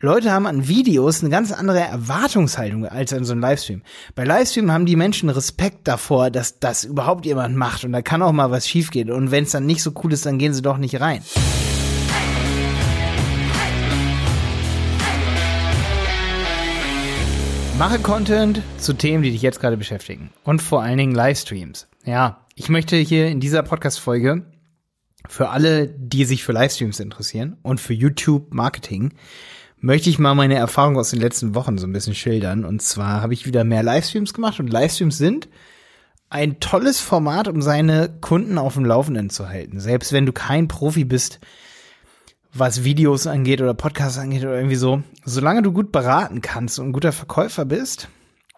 Leute haben an Videos eine ganz andere Erwartungshaltung als an so einem Livestream. Bei Livestream haben die Menschen Respekt davor, dass das überhaupt jemand macht und da kann auch mal was schiefgehen. Und wenn es dann nicht so cool ist, dann gehen sie doch nicht rein. Mache Content zu Themen, die dich jetzt gerade beschäftigen. Und vor allen Dingen Livestreams. Ja, ich möchte hier in dieser Podcast-Folge für alle, die sich für Livestreams interessieren und für YouTube Marketing, möchte ich mal meine Erfahrung aus den letzten Wochen so ein bisschen schildern. Und zwar habe ich wieder mehr Livestreams gemacht und Livestreams sind ein tolles Format, um seine Kunden auf dem Laufenden zu halten. Selbst wenn du kein Profi bist, was Videos angeht oder Podcasts angeht oder irgendwie so, solange du gut beraten kannst und ein guter Verkäufer bist,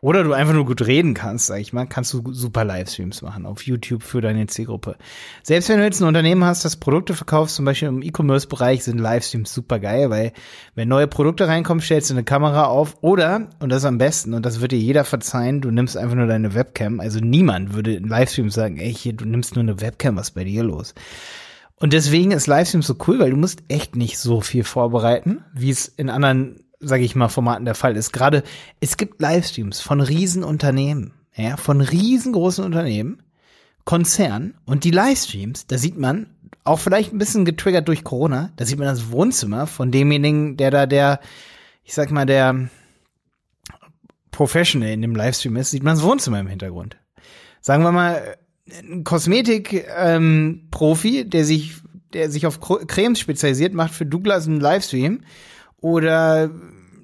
oder du einfach nur gut reden kannst, sag ich mal, kannst du super Livestreams machen auf YouTube für deine Zielgruppe. Selbst wenn du jetzt ein Unternehmen hast, das Produkte verkaufst, zum Beispiel im E-Commerce-Bereich, sind Livestreams super geil, weil wenn neue Produkte reinkommen, stellst du eine Kamera auf oder, und das ist am besten, und das wird dir jeder verzeihen, du nimmst einfach nur deine Webcam. Also niemand würde in Livestreams sagen, ey, hier, du nimmst nur eine Webcam, was ist bei dir los? Und deswegen ist Livestream so cool, weil du musst echt nicht so viel vorbereiten, wie es in anderen sage ich mal, Formaten der Fall ist. Gerade es gibt Livestreams von Riesenunternehmen, ja, von riesengroßen Unternehmen, Konzernen und die Livestreams, da sieht man auch vielleicht ein bisschen getriggert durch Corona, da sieht man das Wohnzimmer von demjenigen, der da der, ich sag mal, der Professional in dem Livestream ist, sieht man das Wohnzimmer im Hintergrund. Sagen wir mal, ein Kosmetik-Profi, ähm, der sich, der sich auf Cremes spezialisiert, macht für Douglas einen Livestream oder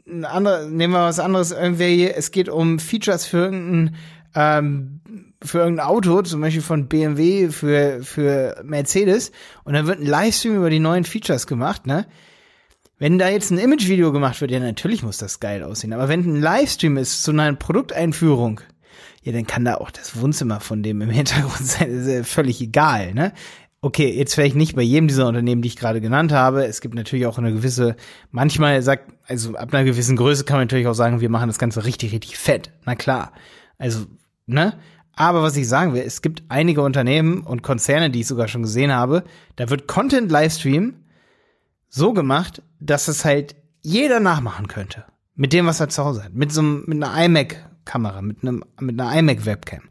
ein anderer, nehmen wir was anderes, irgendwie, es geht um Features für irgendein, ähm, für irgendein Auto, zum Beispiel von BMW für, für Mercedes, und dann wird ein Livestream über die neuen Features gemacht, ne? Wenn da jetzt ein Imagevideo gemacht wird, ja, natürlich muss das geil aussehen. Aber wenn ein Livestream ist zu einer Produkteinführung, ja, dann kann da auch das Wohnzimmer von dem im Hintergrund sein. Das ist ja völlig egal, ne? Okay, jetzt vielleicht nicht bei jedem dieser Unternehmen, die ich gerade genannt habe. Es gibt natürlich auch eine gewisse, manchmal sagt, also ab einer gewissen Größe kann man natürlich auch sagen, wir machen das Ganze richtig, richtig fett. Na klar. Also, ne? Aber was ich sagen will, es gibt einige Unternehmen und Konzerne, die ich sogar schon gesehen habe, da wird Content Livestream so gemacht, dass es halt jeder nachmachen könnte. Mit dem, was er zu Hause hat. Mit so einem, mit einer iMac-Kamera, mit einem, mit einer iMac-Webcam.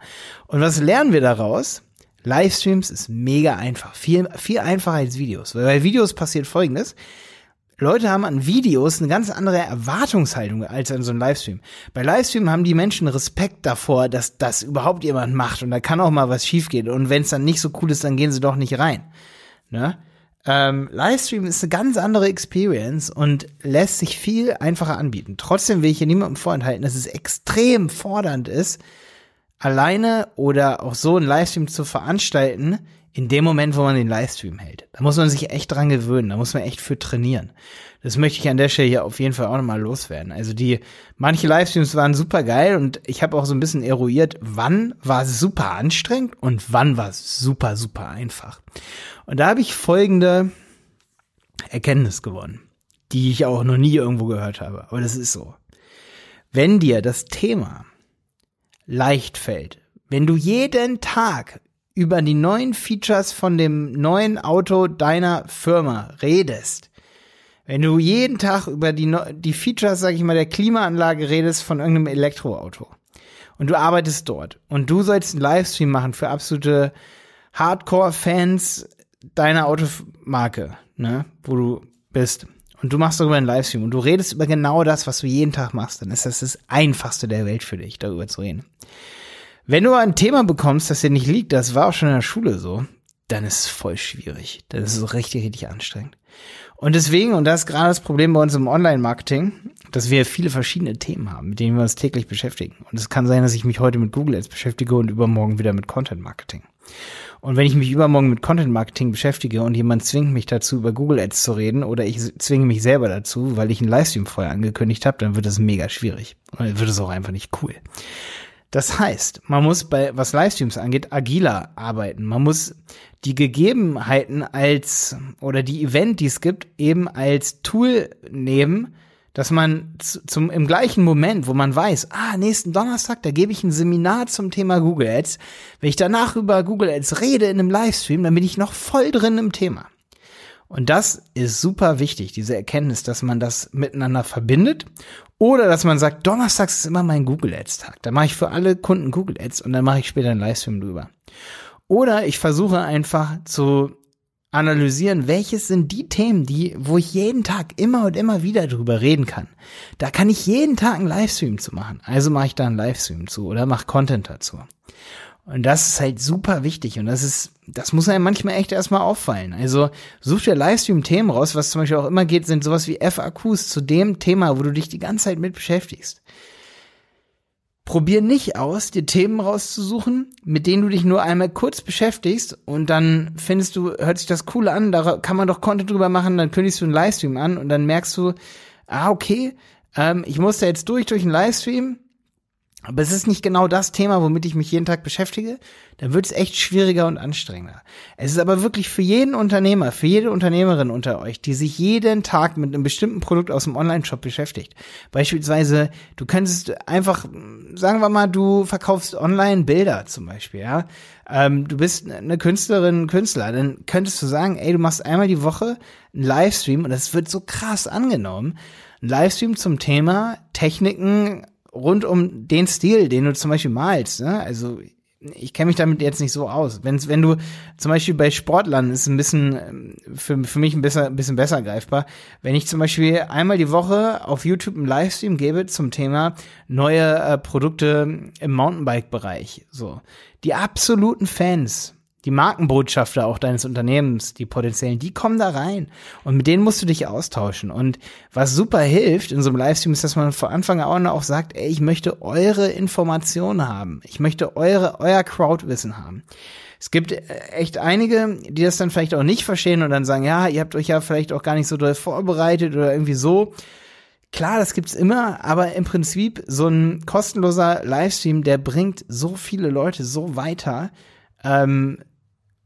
Und was lernen wir daraus? Livestreams ist mega einfach. Viel, viel einfacher als Videos. Weil bei Videos passiert folgendes. Leute haben an Videos eine ganz andere Erwartungshaltung als an so einem Livestream. Bei Livestream haben die Menschen Respekt davor, dass das überhaupt jemand macht und da kann auch mal was schiefgehen. Und wenn es dann nicht so cool ist, dann gehen sie doch nicht rein. Ne? Ähm, Livestream ist eine ganz andere Experience und lässt sich viel einfacher anbieten. Trotzdem will ich hier niemandem vorenthalten, dass es extrem fordernd ist, alleine oder auch so einen Livestream zu veranstalten, in dem Moment, wo man den Livestream hält. Da muss man sich echt dran gewöhnen, da muss man echt für trainieren. Das möchte ich an der Stelle hier auf jeden Fall auch nochmal loswerden. Also die, manche Livestreams waren super geil und ich habe auch so ein bisschen eruiert, wann war es super anstrengend und wann war es super, super einfach. Und da habe ich folgende Erkenntnis gewonnen, die ich auch noch nie irgendwo gehört habe. Aber das ist so. Wenn dir das Thema leicht fällt. Wenn du jeden Tag über die neuen Features von dem neuen Auto deiner Firma redest, wenn du jeden Tag über die, die Features, sag ich mal, der Klimaanlage redest von irgendeinem Elektroauto und du arbeitest dort und du sollst einen Livestream machen für absolute Hardcore-Fans deiner Automarke, ne, wo du bist und du machst darüber einen Livestream und du redest über genau das, was du jeden Tag machst, dann ist das das einfachste der Welt für dich, darüber zu reden. Wenn du ein Thema bekommst, das dir nicht liegt, das war auch schon in der Schule so, dann ist es voll schwierig. Dann ist es richtig, richtig anstrengend. Und deswegen, und das ist gerade das Problem bei uns im Online-Marketing, dass wir viele verschiedene Themen haben, mit denen wir uns täglich beschäftigen. Und es kann sein, dass ich mich heute mit Google Ads beschäftige und übermorgen wieder mit Content Marketing. Und wenn ich mich übermorgen mit Content Marketing beschäftige und jemand zwingt mich dazu, über Google Ads zu reden, oder ich zwinge mich selber dazu, weil ich einen Livestream vorher angekündigt habe, dann wird das mega schwierig. Und dann wird es auch einfach nicht cool. Das heißt, man muss bei, was Livestreams angeht, agiler arbeiten. Man muss die Gegebenheiten als, oder die Event, die es gibt, eben als Tool nehmen, dass man zum, im gleichen Moment, wo man weiß, ah, nächsten Donnerstag, da gebe ich ein Seminar zum Thema Google Ads. Wenn ich danach über Google Ads rede in einem Livestream, dann bin ich noch voll drin im Thema. Und das ist super wichtig, diese Erkenntnis, dass man das miteinander verbindet oder dass man sagt, Donnerstags ist immer mein Google Ads Tag. Da mache ich für alle Kunden Google Ads und dann mache ich später einen Livestream drüber. Oder ich versuche einfach zu analysieren, welches sind die Themen, die, wo ich jeden Tag immer und immer wieder drüber reden kann. Da kann ich jeden Tag einen Livestream zu machen. Also mache ich da einen Livestream zu oder mache Content dazu. Und das ist halt super wichtig und das ist, das muss einem manchmal echt erstmal auffallen. Also such dir Livestream-Themen raus, was zum Beispiel auch immer geht, sind sowas wie FAQs zu dem Thema, wo du dich die ganze Zeit mit beschäftigst. Probier nicht aus, dir Themen rauszusuchen, mit denen du dich nur einmal kurz beschäftigst und dann findest du, hört sich das cool an, da kann man doch Content drüber machen, dann kündigst du einen Livestream an und dann merkst du, ah, okay, ähm, ich muss da jetzt durch, durch einen Livestream, aber es ist nicht genau das Thema, womit ich mich jeden Tag beschäftige, dann wird es echt schwieriger und anstrengender. Es ist aber wirklich für jeden Unternehmer, für jede Unternehmerin unter euch, die sich jeden Tag mit einem bestimmten Produkt aus dem Online-Shop beschäftigt. Beispielsweise, du könntest einfach, sagen wir mal, du verkaufst online Bilder zum Beispiel, ja. Ähm, du bist eine Künstlerin, Künstler, dann könntest du sagen, ey, du machst einmal die Woche einen Livestream und das wird so krass angenommen. Ein Livestream zum Thema Techniken rund um den Stil, den du zum Beispiel malst. Ne? Also ich kenne mich damit jetzt nicht so aus. Wenn, wenn du zum Beispiel bei Sportlern ist ein bisschen ähm, für, für mich ein bisschen, ein bisschen besser greifbar. Wenn ich zum Beispiel einmal die Woche auf YouTube einen Livestream gebe zum Thema neue äh, Produkte im Mountainbike-Bereich, so die absoluten Fans die Markenbotschafter auch deines Unternehmens, die potenziellen, die kommen da rein. Und mit denen musst du dich austauschen. Und was super hilft in so einem Livestream ist, dass man vor Anfang an auch sagt, ey, ich möchte eure Informationen haben. Ich möchte eure, euer Crowdwissen haben. Es gibt äh, echt einige, die das dann vielleicht auch nicht verstehen und dann sagen, ja, ihr habt euch ja vielleicht auch gar nicht so doll vorbereitet oder irgendwie so. Klar, das gibt's immer, aber im Prinzip so ein kostenloser Livestream, der bringt so viele Leute so weiter. Ähm,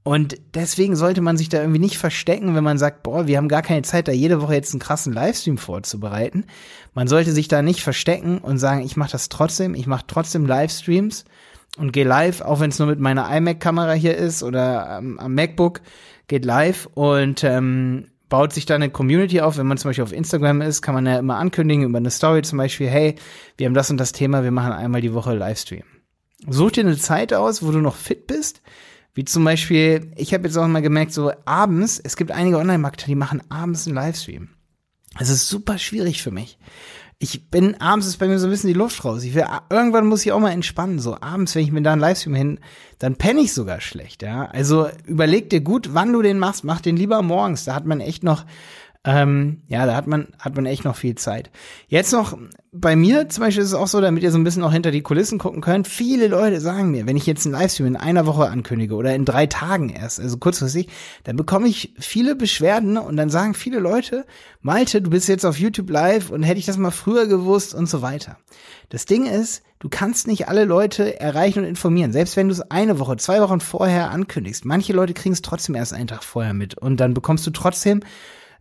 und deswegen sollte man sich da irgendwie nicht verstecken, wenn man sagt, boah, wir haben gar keine Zeit, da jede Woche jetzt einen krassen Livestream vorzubereiten. Man sollte sich da nicht verstecken und sagen, ich mache das trotzdem, ich mache trotzdem Livestreams und gehe live, auch wenn es nur mit meiner iMac-Kamera hier ist oder ähm, am MacBook, geht live und ähm, baut sich da eine Community auf. Wenn man zum Beispiel auf Instagram ist, kann man ja immer ankündigen über eine Story zum Beispiel, hey, wir haben das und das Thema, wir machen einmal die Woche Livestream. Such dir eine Zeit aus, wo du noch fit bist, wie zum Beispiel, ich habe jetzt auch mal gemerkt, so abends, es gibt einige Online-Marketer, die machen abends einen Livestream. Es ist super schwierig für mich. Ich bin, abends ist bei mir so ein bisschen die Luft raus. Ich will, irgendwann muss ich auch mal entspannen. So abends, wenn ich mir da einen Livestream hin, dann penne ich sogar schlecht, ja. Also überleg dir gut, wann du den machst. Mach den lieber morgens. Da hat man echt noch ähm, ja, da hat man, hat man echt noch viel Zeit. Jetzt noch, bei mir zum Beispiel ist es auch so, damit ihr so ein bisschen auch hinter die Kulissen gucken könnt, viele Leute sagen mir, wenn ich jetzt einen Livestream in einer Woche ankündige oder in drei Tagen erst, also kurzfristig, dann bekomme ich viele Beschwerden und dann sagen viele Leute, Malte, du bist jetzt auf YouTube live und hätte ich das mal früher gewusst und so weiter. Das Ding ist, du kannst nicht alle Leute erreichen und informieren. Selbst wenn du es eine Woche, zwei Wochen vorher ankündigst. Manche Leute kriegen es trotzdem erst einen Tag vorher mit und dann bekommst du trotzdem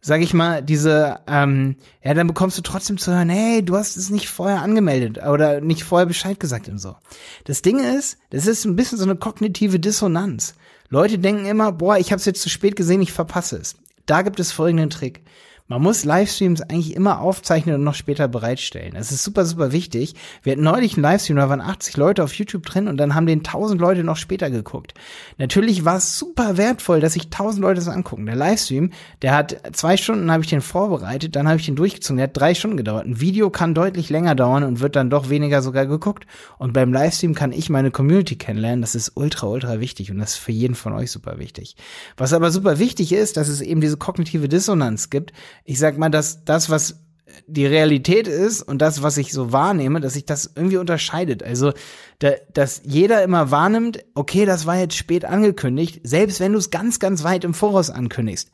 sag ich mal, diese, ähm, ja, dann bekommst du trotzdem zu hören, hey, du hast es nicht vorher angemeldet oder nicht vorher Bescheid gesagt und so. Das Ding ist, das ist ein bisschen so eine kognitive Dissonanz. Leute denken immer, boah, ich habe es jetzt zu spät gesehen, ich verpasse es. Da gibt es folgenden Trick. Man muss Livestreams eigentlich immer aufzeichnen und noch später bereitstellen. Das ist super, super wichtig. Wir hatten neulich einen Livestream, da waren 80 Leute auf YouTube drin und dann haben den 1000 Leute noch später geguckt. Natürlich war es super wertvoll, dass sich 1000 Leute das angucken. Der Livestream, der hat zwei Stunden, habe ich den vorbereitet, dann habe ich den durchgezogen. Der hat drei Stunden gedauert. Ein Video kann deutlich länger dauern und wird dann doch weniger sogar geguckt. Und beim Livestream kann ich meine Community kennenlernen. Das ist ultra, ultra wichtig und das ist für jeden von euch super wichtig. Was aber super wichtig ist, dass es eben diese kognitive Dissonanz gibt ich sag mal, dass das, was die Realität ist und das, was ich so wahrnehme, dass sich das irgendwie unterscheidet. Also, da, dass jeder immer wahrnimmt, okay, das war jetzt spät angekündigt, selbst wenn du es ganz, ganz weit im Voraus ankündigst.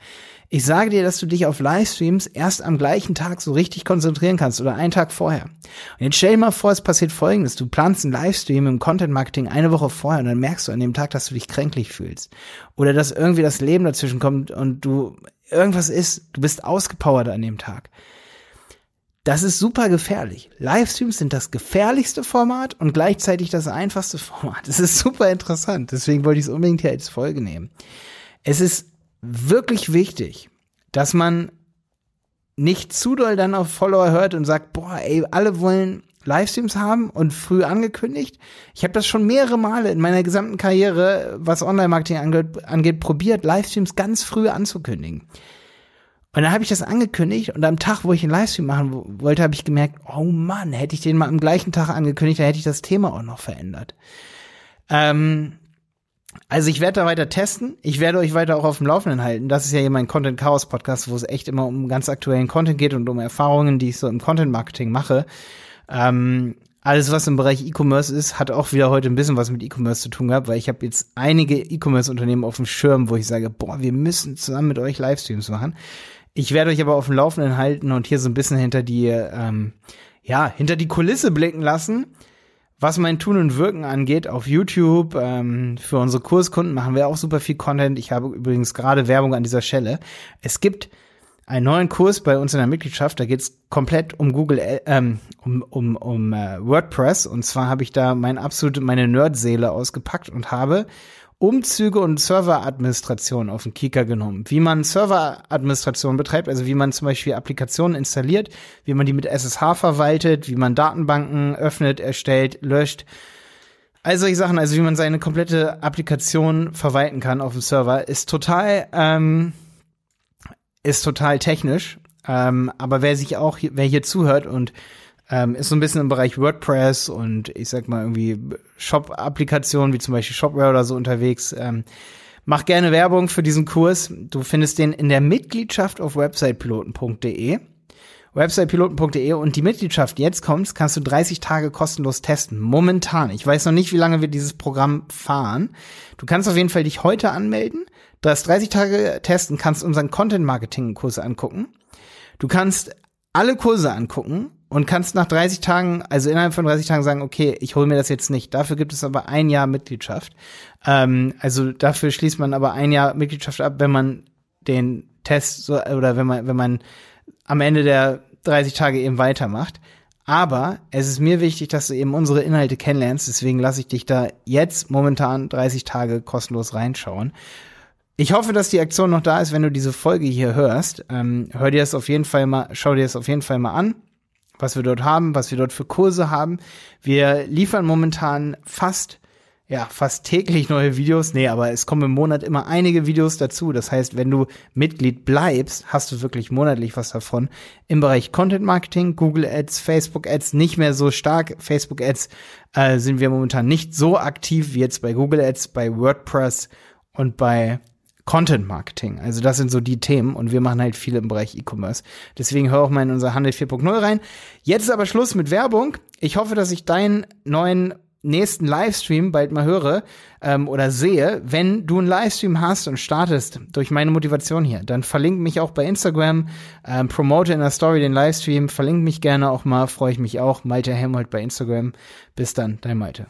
Ich sage dir, dass du dich auf Livestreams erst am gleichen Tag so richtig konzentrieren kannst oder einen Tag vorher. Und jetzt stell dir mal vor, es passiert folgendes. Du planst einen Livestream im Content Marketing eine Woche vorher und dann merkst du an dem Tag, dass du dich kränklich fühlst. Oder dass irgendwie das Leben dazwischen kommt und du irgendwas ist, du bist ausgepowert an dem Tag. Das ist super gefährlich. Livestreams sind das gefährlichste Format und gleichzeitig das einfachste Format. Das ist super interessant. Deswegen wollte ich es unbedingt hier als Folge nehmen. Es ist wirklich wichtig, dass man nicht zu doll dann auf Follower hört und sagt, boah, ey, alle wollen Livestreams haben und früh angekündigt. Ich habe das schon mehrere Male in meiner gesamten Karriere, was Online-Marketing angeht, angeht, probiert, Livestreams ganz früh anzukündigen. Und dann habe ich das angekündigt und am Tag, wo ich einen Livestream machen wollte, habe ich gemerkt, oh Mann, hätte ich den mal am gleichen Tag angekündigt, dann hätte ich das Thema auch noch verändert. Ähm, also ich werde da weiter testen. Ich werde euch weiter auch auf dem Laufenden halten. Das ist ja hier mein Content Chaos Podcast, wo es echt immer um ganz aktuellen Content geht und um Erfahrungen, die ich so im Content Marketing mache. Ähm, alles, was im Bereich E-Commerce ist, hat auch wieder heute ein bisschen was mit E-Commerce zu tun gehabt, weil ich habe jetzt einige E-Commerce-Unternehmen auf dem Schirm, wo ich sage, boah, wir müssen zusammen mit euch Livestreams machen. Ich werde euch aber auf dem Laufenden halten und hier so ein bisschen hinter die, ähm, ja, hinter die Kulisse blicken lassen was mein Tun und Wirken angeht, auf YouTube, ähm, für unsere Kurskunden machen wir auch super viel Content. Ich habe übrigens gerade Werbung an dieser Stelle. Es gibt einen neuen Kurs bei uns in der Mitgliedschaft, da geht's komplett um Google, äh, ähm, um, um, um äh, WordPress. Und zwar habe ich da mein absolute, meine Nerdseele ausgepackt und habe Umzüge und Serveradministration auf den Kika genommen. Wie man Serveradministration betreibt, also wie man zum Beispiel Applikationen installiert, wie man die mit SSH verwaltet, wie man Datenbanken öffnet, erstellt, löscht. All solche Sachen, also wie man seine komplette Applikation verwalten kann auf dem Server, ist total, ähm, ist total technisch. Ähm, aber wer sich auch, wer hier zuhört und ähm, ist so ein bisschen im Bereich WordPress und ich sag mal irgendwie Shop-Applikationen wie zum Beispiel Shopware oder so unterwegs. Ähm, mach gerne Werbung für diesen Kurs. Du findest den in der Mitgliedschaft auf websitepiloten.de. Websitepiloten.de und die Mitgliedschaft jetzt kommst, kannst du 30 Tage kostenlos testen. Momentan. Ich weiß noch nicht, wie lange wir dieses Programm fahren. Du kannst auf jeden Fall dich heute anmelden. Du hast 30 Tage testen, kannst unseren Content Marketing Kurs angucken. Du kannst alle Kurse angucken und kannst nach 30 Tagen, also innerhalb von 30 Tagen sagen, okay, ich hole mir das jetzt nicht. Dafür gibt es aber ein Jahr Mitgliedschaft. Ähm, also dafür schließt man aber ein Jahr Mitgliedschaft ab, wenn man den Test so, oder wenn man, wenn man am Ende der 30 Tage eben weitermacht. Aber es ist mir wichtig, dass du eben unsere Inhalte kennenlernst. Deswegen lasse ich dich da jetzt momentan 30 Tage kostenlos reinschauen. Ich hoffe, dass die Aktion noch da ist, wenn du diese Folge hier hörst. Ähm, hör dir das auf jeden Fall mal, schau dir das auf jeden Fall mal an was wir dort haben, was wir dort für Kurse haben. Wir liefern momentan fast ja, fast täglich neue Videos. Nee, aber es kommen im Monat immer einige Videos dazu. Das heißt, wenn du Mitglied bleibst, hast du wirklich monatlich was davon. Im Bereich Content Marketing, Google Ads, Facebook Ads nicht mehr so stark. Facebook Ads äh, sind wir momentan nicht so aktiv wie jetzt bei Google Ads, bei WordPress und bei Content Marketing. Also das sind so die Themen und wir machen halt viel im Bereich E-Commerce. Deswegen hör auch mal in unser Handel 4.0 rein. Jetzt ist aber Schluss mit Werbung. Ich hoffe, dass ich deinen neuen nächsten Livestream bald mal höre ähm, oder sehe. Wenn du einen Livestream hast und startest durch meine Motivation hier, dann verlink mich auch bei Instagram, ähm, promote in der Story den Livestream, verlink mich gerne auch mal, freue ich mich auch. Malte Helmholt bei Instagram. Bis dann, dein Malte.